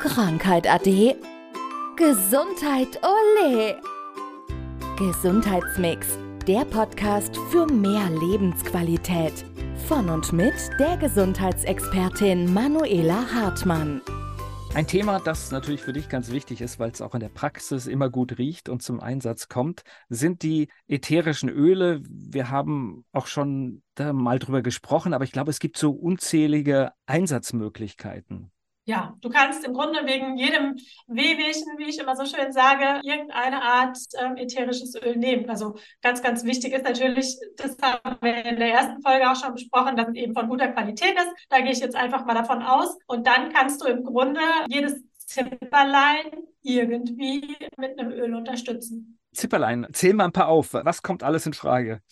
Krankheit ade. Gesundheit ole. Gesundheitsmix, der Podcast für mehr Lebensqualität. Von und mit der Gesundheitsexpertin Manuela Hartmann. Ein Thema, das natürlich für dich ganz wichtig ist, weil es auch in der Praxis immer gut riecht und zum Einsatz kommt, sind die ätherischen Öle. Wir haben auch schon mal drüber gesprochen, aber ich glaube, es gibt so unzählige Einsatzmöglichkeiten. Ja, du kannst im Grunde wegen jedem Wehwehchen, wie ich immer so schön sage, irgendeine Art ähm, ätherisches Öl nehmen. Also ganz, ganz wichtig ist natürlich, das haben wir in der ersten Folge auch schon besprochen, dass es eben von guter Qualität ist. Da gehe ich jetzt einfach mal davon aus. Und dann kannst du im Grunde jedes Zipperlein irgendwie mit einem Öl unterstützen. Zipperlein, zähl mal ein paar auf. Was kommt alles in Frage?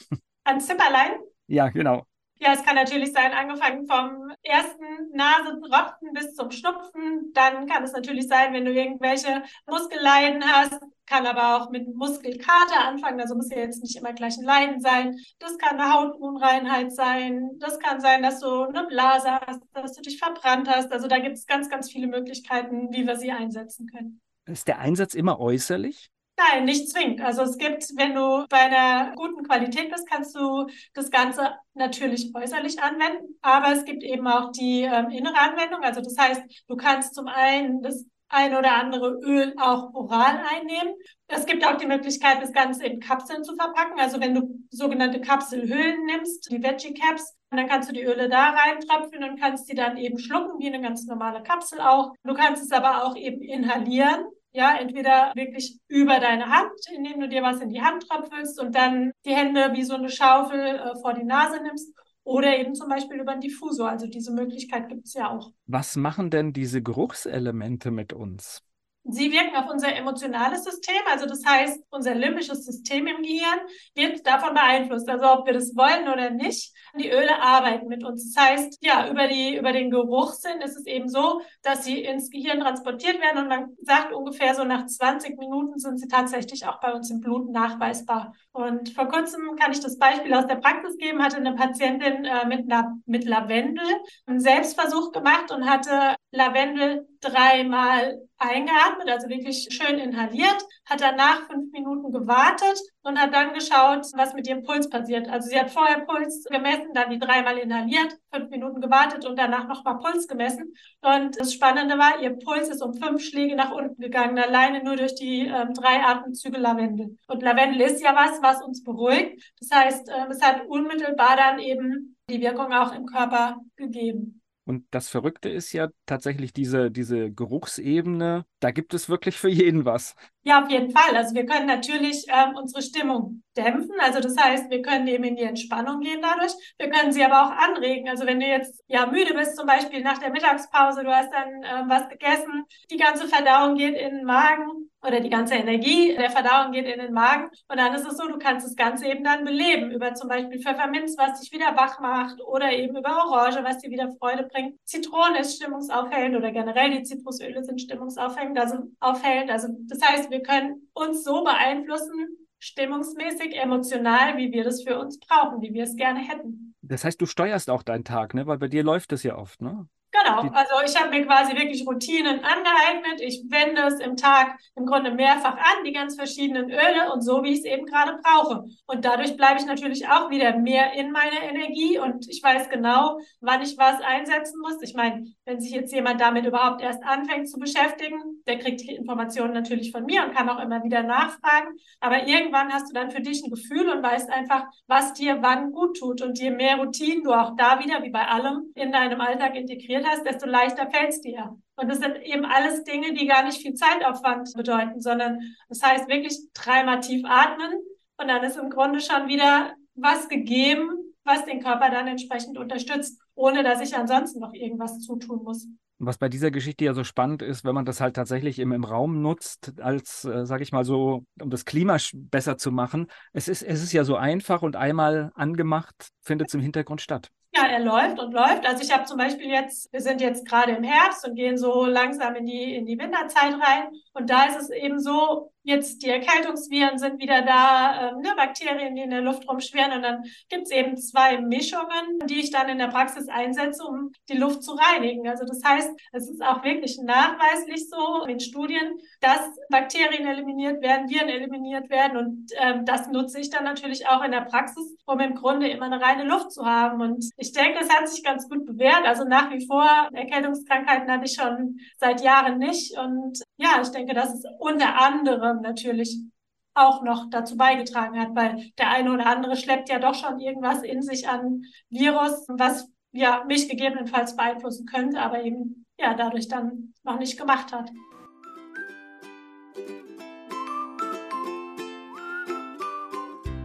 An Zipperlein? Ja, genau. Ja, es kann natürlich sein, angefangen vom ersten Nasenropfen bis zum Schnupfen. Dann kann es natürlich sein, wenn du irgendwelche Muskelleiden hast, kann aber auch mit Muskelkater anfangen. Also muss ja jetzt nicht immer gleich ein Leiden sein. Das kann eine Hautunreinheit sein. Das kann sein, dass du eine Blase hast, dass du dich verbrannt hast. Also da gibt es ganz, ganz viele Möglichkeiten, wie wir sie einsetzen können. Ist der Einsatz immer äußerlich? Nein, nicht zwingend. Also es gibt, wenn du bei einer guten Qualität bist, kannst du das Ganze natürlich äußerlich anwenden, aber es gibt eben auch die ähm, innere Anwendung. Also das heißt, du kannst zum einen das ein oder andere Öl auch oral einnehmen. Es gibt auch die Möglichkeit, das Ganze in Kapseln zu verpacken. Also wenn du sogenannte Kapselhüllen nimmst, die Veggie Caps, dann kannst du die Öle da reintröpfeln und kannst die dann eben schlucken, wie eine ganz normale Kapsel auch. Du kannst es aber auch eben inhalieren. Ja, entweder wirklich über deine Hand, indem du dir was in die Hand tröpfelst und dann die Hände wie so eine Schaufel äh, vor die Nase nimmst. Oder eben zum Beispiel über einen Diffusor. Also diese Möglichkeit gibt es ja auch. Was machen denn diese Geruchselemente mit uns? Sie wirken auf unser emotionales System, also das heißt, unser limbisches System im Gehirn wird davon beeinflusst, also ob wir das wollen oder nicht. Die Öle arbeiten mit uns. Das heißt, ja, über, die, über den Geruchssinn ist es eben so, dass sie ins Gehirn transportiert werden und man sagt ungefähr so nach 20 Minuten sind sie tatsächlich auch bei uns im Blut nachweisbar. Und vor kurzem kann ich das Beispiel aus der Praxis geben, hatte eine Patientin äh, mit, La mit Lavendel einen Selbstversuch gemacht und hatte Lavendel dreimal eingeatmet, also wirklich schön inhaliert, hat danach fünf Minuten gewartet und hat dann geschaut, was mit ihrem Puls passiert. Also sie hat vorher Puls gemessen, dann die dreimal inhaliert, fünf Minuten gewartet und danach nochmal Puls gemessen. Und das Spannende war, ihr Puls ist um fünf Schläge nach unten gegangen, alleine nur durch die ähm, drei Atemzüge Lavendel. Und Lavendel ist ja was, was uns beruhigt. Das heißt, ähm, es hat unmittelbar dann eben die Wirkung auch im Körper gegeben. Und das Verrückte ist ja tatsächlich diese, diese Geruchsebene, da gibt es wirklich für jeden was. Ja, auf jeden Fall. Also wir können natürlich ähm, unsere Stimmung dämpfen. Also das heißt, wir können eben in die Entspannung gehen dadurch. Wir können sie aber auch anregen. Also wenn du jetzt ja müde bist, zum Beispiel nach der Mittagspause, du hast dann ähm, was gegessen, die ganze Verdauung geht in den Magen oder die ganze Energie der Verdauung geht in den Magen. Und dann ist es so, du kannst das Ganze eben dann beleben über zum Beispiel Pfefferminz, was dich wieder wach macht oder eben über Orange, was dir wieder Freude bringt. Zitrone ist stimmungsaufhellend oder generell die Zitrusöle sind stimmungsaufhellend, also aufhellend. Also das heißt, wir können uns so beeinflussen, stimmungsmäßig, emotional, wie wir das für uns brauchen, wie wir es gerne hätten. Das heißt, du steuerst auch deinen Tag, ne? Weil bei dir läuft es ja oft, ne? Genau, also ich habe mir quasi wirklich Routinen angeeignet. Ich wende es im Tag im Grunde mehrfach an, die ganz verschiedenen Öle und so, wie ich es eben gerade brauche. Und dadurch bleibe ich natürlich auch wieder mehr in meiner Energie und ich weiß genau, wann ich was einsetzen muss. Ich meine, wenn sich jetzt jemand damit überhaupt erst anfängt zu beschäftigen, der kriegt die Informationen natürlich von mir und kann auch immer wieder nachfragen. Aber irgendwann hast du dann für dich ein Gefühl und weißt einfach, was dir wann gut tut. Und je mehr Routinen du auch da wieder, wie bei allem, in deinem Alltag integriert hast, desto leichter fällt es dir. Und das sind eben alles Dinge, die gar nicht viel Zeitaufwand bedeuten, sondern das heißt wirklich dreimal tief atmen und dann ist im Grunde schon wieder was gegeben, was den Körper dann entsprechend unterstützt, ohne dass ich ansonsten noch irgendwas zutun muss. Was bei dieser Geschichte ja so spannend ist, wenn man das halt tatsächlich im, im Raum nutzt, als, äh, sage ich mal so, um das Klima besser zu machen. Es ist, es ist ja so einfach und einmal angemacht, findet es im Hintergrund statt. Ja, er läuft und läuft. Also ich habe zum Beispiel jetzt, wir sind jetzt gerade im Herbst und gehen so langsam in die, in die Winterzeit rein. Und da ist es eben so, jetzt die Erkältungsviren sind wieder da, ähm, ne, Bakterien, die in der Luft rumschwirren. Und dann gibt's eben zwei Mischungen, die ich dann in der Praxis einsetze, um die Luft zu reinigen. Also das heißt, es ist auch wirklich nachweislich so in Studien, dass Bakterien eliminiert werden, Viren eliminiert werden. Und ähm, das nutze ich dann natürlich auch in der Praxis, um im Grunde immer eine reine Luft zu haben. Und ich denke, es hat sich ganz gut bewährt. Also nach wie vor, Erkältungskrankheiten hatte ich schon seit Jahren nicht. Und ja, ich denke, das ist unter anderem natürlich auch noch dazu beigetragen hat, weil der eine oder andere schleppt ja doch schon irgendwas in sich an Virus, was ja mich gegebenenfalls beeinflussen könnte, aber eben ja dadurch dann noch nicht gemacht hat.